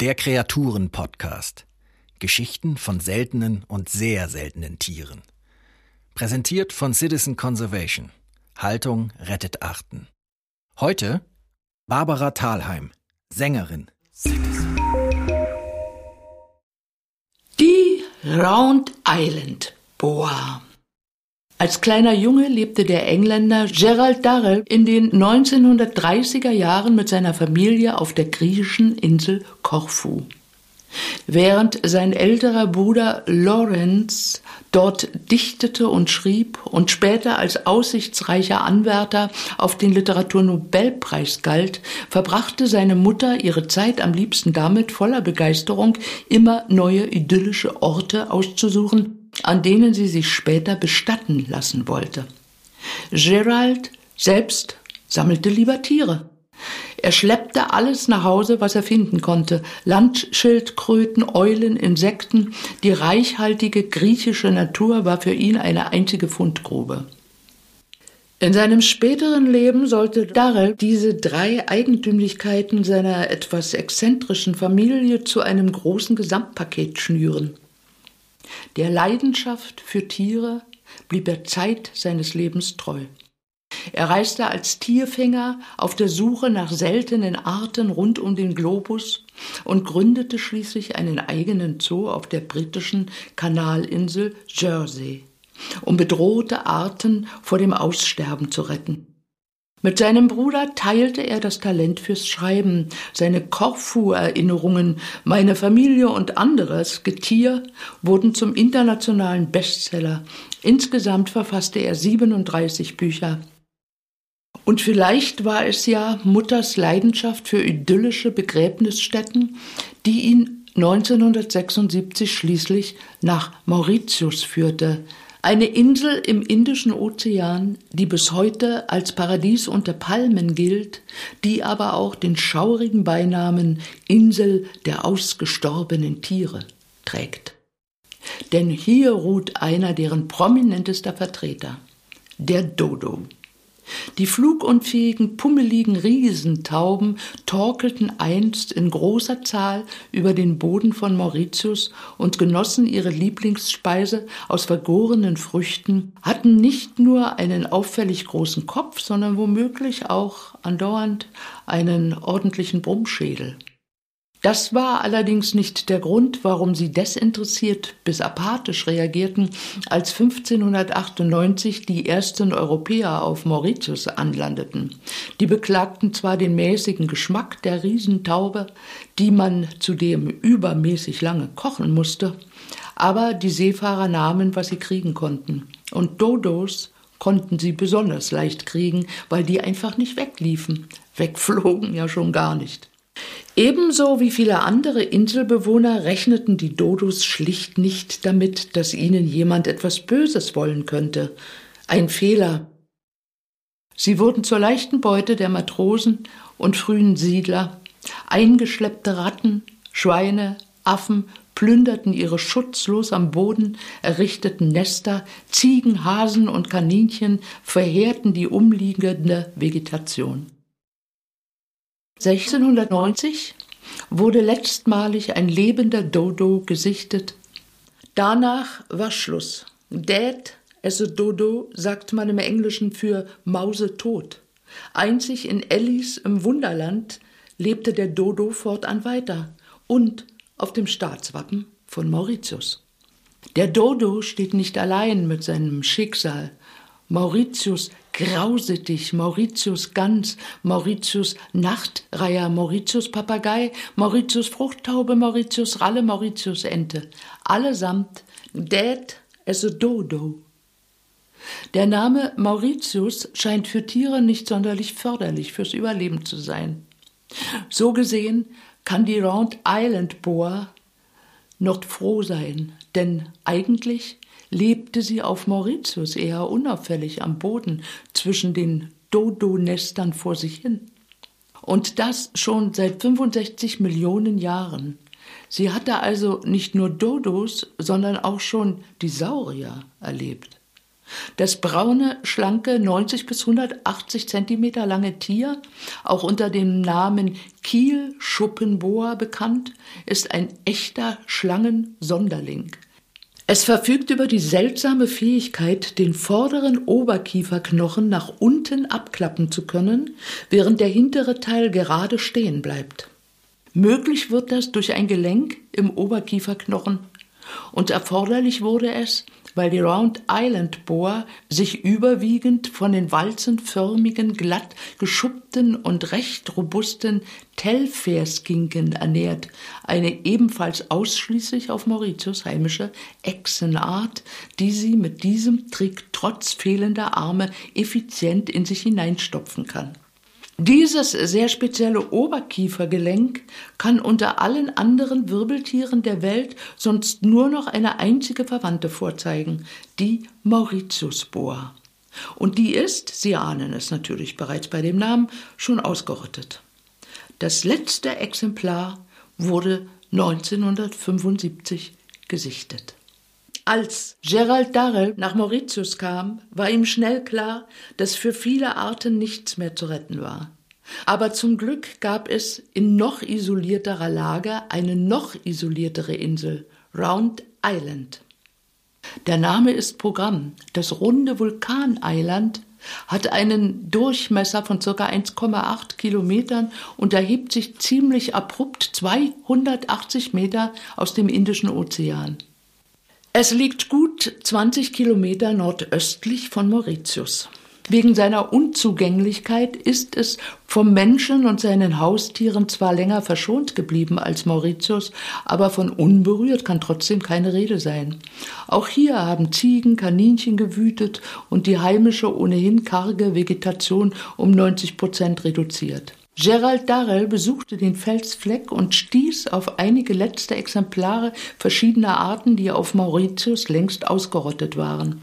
Der Kreaturen-Podcast. Geschichten von seltenen und sehr seltenen Tieren. Präsentiert von Citizen Conservation. Haltung rettet Arten. Heute Barbara Thalheim, Sängerin. Die Round Island Boa. Als kleiner Junge lebte der Engländer Gerald Darrell in den 1930er Jahren mit seiner Familie auf der griechischen Insel Korfu. Während sein älterer Bruder Lawrence dort dichtete und schrieb und später als aussichtsreicher Anwärter auf den Literaturnobelpreis galt, verbrachte seine Mutter ihre Zeit am liebsten damit, voller Begeisterung immer neue idyllische Orte auszusuchen, an denen sie sich später bestatten lassen wollte. Gerald selbst sammelte lieber Tiere. Er schleppte alles nach Hause, was er finden konnte. Landschildkröten, Eulen, Insekten. Die reichhaltige griechische Natur war für ihn eine einzige Fundgrube. In seinem späteren Leben sollte Darrell diese drei Eigentümlichkeiten seiner etwas exzentrischen Familie zu einem großen Gesamtpaket schnüren. Der Leidenschaft für Tiere blieb er Zeit seines Lebens treu. Er reiste als Tierfänger auf der Suche nach seltenen Arten rund um den Globus und gründete schließlich einen eigenen Zoo auf der britischen Kanalinsel Jersey, um bedrohte Arten vor dem Aussterben zu retten. Mit seinem Bruder teilte er das Talent fürs Schreiben. Seine Korfu-Erinnerungen, meine Familie und anderes Getier wurden zum internationalen Bestseller. Insgesamt verfasste er 37 Bücher. Und vielleicht war es ja Mutters Leidenschaft für idyllische Begräbnisstätten, die ihn 1976 schließlich nach Mauritius führte, eine Insel im Indischen Ozean, die bis heute als Paradies unter Palmen gilt, die aber auch den schaurigen Beinamen Insel der ausgestorbenen Tiere trägt. Denn hier ruht einer deren prominentester Vertreter, der Dodo. Die flugunfähigen, pummeligen Riesentauben torkelten einst in großer Zahl über den Boden von Mauritius und genossen ihre Lieblingsspeise aus vergorenen Früchten, hatten nicht nur einen auffällig großen Kopf, sondern womöglich auch andauernd einen ordentlichen Brummschädel. Das war allerdings nicht der Grund, warum sie desinteressiert bis apathisch reagierten, als 1598 die ersten Europäer auf Mauritius anlandeten. Die beklagten zwar den mäßigen Geschmack der Riesentaube, die man zudem übermäßig lange kochen musste, aber die Seefahrer nahmen, was sie kriegen konnten. Und Dodos konnten sie besonders leicht kriegen, weil die einfach nicht wegliefen. Wegflogen ja schon gar nicht. Ebenso wie viele andere Inselbewohner rechneten die Dodos schlicht nicht damit, dass ihnen jemand etwas Böses wollen könnte. Ein Fehler. Sie wurden zur leichten Beute der Matrosen und frühen Siedler. Eingeschleppte Ratten, Schweine, Affen plünderten ihre schutzlos am Boden errichteten Nester, Ziegen, Hasen und Kaninchen verheerten die umliegende Vegetation. 1690 wurde letztmalig ein lebender Dodo gesichtet. Danach war Schluss. Dead as a Dodo sagt man im Englischen für Mause tot. Einzig in Ellis im Wunderland lebte der Dodo fortan weiter und auf dem Staatswappen von Mauritius. Der Dodo steht nicht allein mit seinem Schicksal. Mauritius Grausittig, Mauritius Gans, Mauritius Nachtreiher, Mauritius Papagei, Mauritius Fruchttaube, Mauritius Ralle, Mauritius Ente. Allesamt dead as a dodo. Der Name Mauritius scheint für Tiere nicht sonderlich förderlich fürs Überleben zu sein. So gesehen kann die Round Island Boa noch froh sein, denn eigentlich lebte sie auf Mauritius eher unauffällig am Boden zwischen den Dodo-Nestern vor sich hin. Und das schon seit 65 Millionen Jahren. Sie hatte also nicht nur Dodos, sondern auch schon die Saurier erlebt. Das braune, schlanke, 90 bis 180 Zentimeter lange Tier, auch unter dem Namen Kielschuppenboa bekannt, ist ein echter Schlangensonderling. Es verfügt über die seltsame Fähigkeit, den vorderen Oberkieferknochen nach unten abklappen zu können, während der hintere Teil gerade stehen bleibt. Möglich wird das durch ein Gelenk im Oberkieferknochen und erforderlich wurde es, weil die Round Island Boa sich überwiegend von den walzenförmigen, glatt geschuppten und recht robusten Telferskinken ernährt, eine ebenfalls ausschließlich auf Mauritius heimische Echsenart, die sie mit diesem Trick trotz fehlender Arme effizient in sich hineinstopfen kann. Dieses sehr spezielle Oberkiefergelenk kann unter allen anderen Wirbeltieren der Welt sonst nur noch eine einzige Verwandte vorzeigen, die Mauritiusboa. Und die ist, Sie ahnen es natürlich bereits bei dem Namen, schon ausgerottet. Das letzte Exemplar wurde 1975 gesichtet. Als Gerald Darrell nach Mauritius kam, war ihm schnell klar, dass für viele Arten nichts mehr zu retten war. Aber zum Glück gab es in noch isolierterer Lage eine noch isoliertere Insel, Round Island. Der Name ist Programm. Das runde Vulkaneiland hat einen Durchmesser von ca. 1,8 Kilometern und erhebt sich ziemlich abrupt 280 Meter aus dem Indischen Ozean. Es liegt gut 20 Kilometer nordöstlich von Mauritius. Wegen seiner Unzugänglichkeit ist es vom Menschen und seinen Haustieren zwar länger verschont geblieben als Mauritius, aber von unberührt kann trotzdem keine Rede sein. Auch hier haben Ziegen, Kaninchen gewütet und die heimische ohnehin karge Vegetation um 90 Prozent reduziert. Gerald Darrell besuchte den Felsfleck und stieß auf einige letzte Exemplare verschiedener Arten, die auf Mauritius längst ausgerottet waren.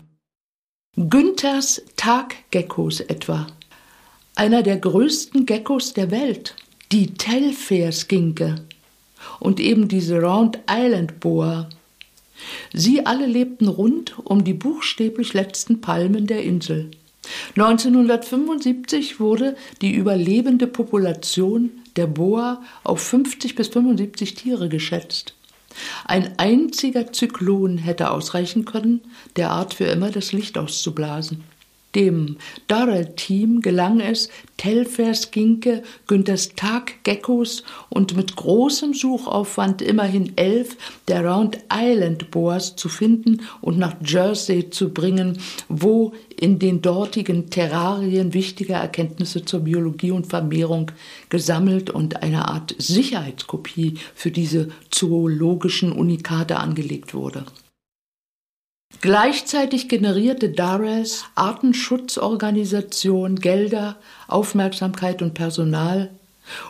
Günthers Taggeckos etwa, einer der größten Geckos der Welt, die Telfair-Skinke und eben diese Round Island Boa. Sie alle lebten rund um die buchstäblich letzten Palmen der Insel. 1975 wurde die überlebende Population der Boa auf 50 bis 75 Tiere geschätzt. Ein einziger Zyklon hätte ausreichen können, der Art für immer das Licht auszublasen. Dem Darrell-Team gelang es, Telfers Ginke, Günthers Taggeckos und mit großem Suchaufwand immerhin elf der Round Island Boas zu finden und nach Jersey zu bringen, wo in den dortigen Terrarien wichtige Erkenntnisse zur Biologie und Vermehrung gesammelt und eine Art Sicherheitskopie für diese zoologischen Unikate angelegt wurde. Gleichzeitig generierte Darres Artenschutzorganisation Gelder, Aufmerksamkeit und Personal,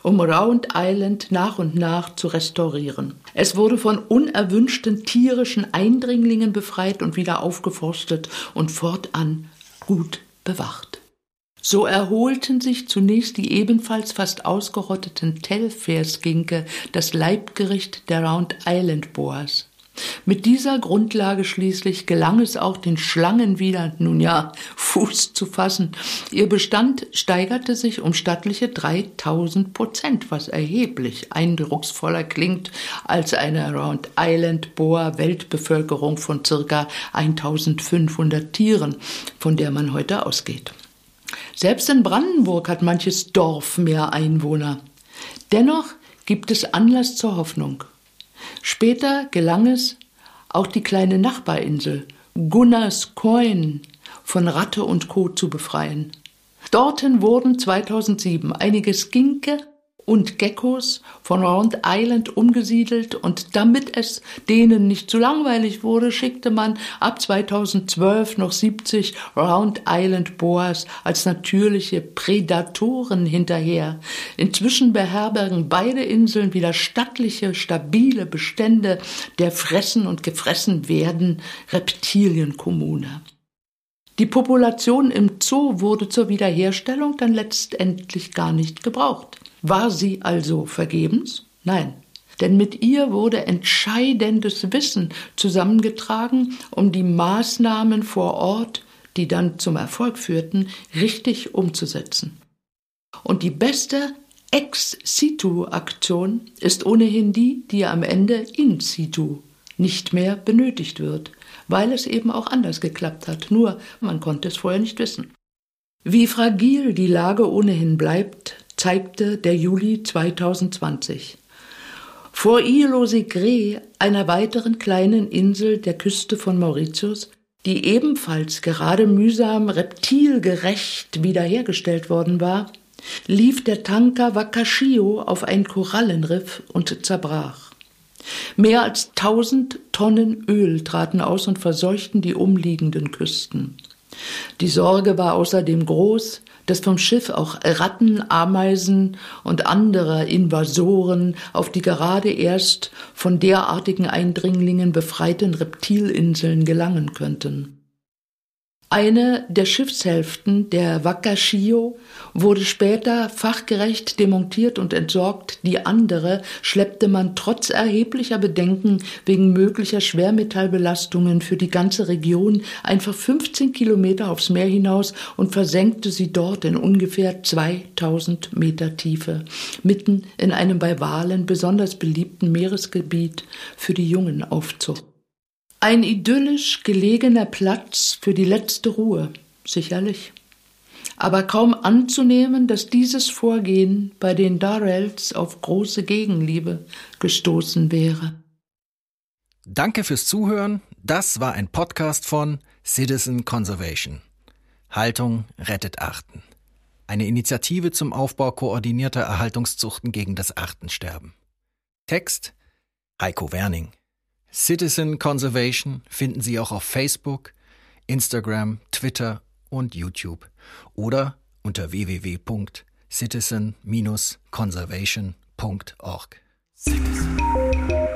um Round Island nach und nach zu restaurieren. Es wurde von unerwünschten tierischen Eindringlingen befreit und wieder aufgeforstet und fortan gut bewacht. So erholten sich zunächst die ebenfalls fast ausgerotteten Telfair-Skinke, das Leibgericht der Round Island Boas. Mit dieser Grundlage schließlich gelang es auch den Schlangen wieder, nun ja, Fuß zu fassen. Ihr Bestand steigerte sich um stattliche 3000 Prozent, was erheblich eindrucksvoller klingt als eine Round Island Boa Weltbevölkerung von circa 1500 Tieren, von der man heute ausgeht. Selbst in Brandenburg hat manches Dorf mehr Einwohner. Dennoch gibt es Anlass zur Hoffnung. Später gelang es, auch die kleine Nachbarinsel Gunnars Coin von Ratte und Co. zu befreien. Dorthin wurden 2007 einige Skinke und Geckos von Round Island umgesiedelt und damit es denen nicht zu langweilig wurde, schickte man ab 2012 noch 70 Round Island Boas als natürliche Prädatoren hinterher. Inzwischen beherbergen beide Inseln wieder stattliche, stabile Bestände der fressen und gefressen werden Reptilienkommune. Die Population im Zoo wurde zur Wiederherstellung dann letztendlich gar nicht gebraucht. War sie also vergebens? Nein. Denn mit ihr wurde entscheidendes Wissen zusammengetragen, um die Maßnahmen vor Ort die dann zum Erfolg führten, richtig umzusetzen. Und die beste Ex-situ-Aktion ist ohnehin die, die am Ende in situ nicht mehr benötigt wird, weil es eben auch anders geklappt hat. Nur man konnte es vorher nicht wissen. Wie fragil die Lage ohnehin bleibt, zeigte der Juli 2020. Vor Île-aux einer weiteren kleinen Insel der Küste von Mauritius, die ebenfalls gerade mühsam reptilgerecht wiederhergestellt worden war, lief der Tanker Wakashio auf ein Korallenriff und zerbrach. Mehr als tausend Tonnen Öl traten aus und verseuchten die umliegenden Küsten. Die Sorge war außerdem groß, dass vom Schiff auch Ratten, Ameisen und andere Invasoren auf die gerade erst von derartigen Eindringlingen befreiten Reptilinseln gelangen könnten. Eine der Schiffshälften, der Wakashio, wurde später fachgerecht demontiert und entsorgt, die andere schleppte man trotz erheblicher Bedenken wegen möglicher Schwermetallbelastungen für die ganze Region einfach 15 Kilometer aufs Meer hinaus und versenkte sie dort in ungefähr 2000 Meter Tiefe, mitten in einem bei Walen besonders beliebten Meeresgebiet für die Jungenaufzucht. Ein idyllisch gelegener Platz für die letzte Ruhe, sicherlich. Aber kaum anzunehmen, dass dieses Vorgehen bei den Darrells auf große Gegenliebe gestoßen wäre. Danke fürs Zuhören. Das war ein Podcast von Citizen Conservation. Haltung rettet Arten. Eine Initiative zum Aufbau koordinierter Erhaltungszuchten gegen das Artensterben. Text Heiko Werning. Citizen Conservation finden Sie auch auf Facebook, Instagram, Twitter und YouTube oder unter www.citizen-conservation.org. Citizen.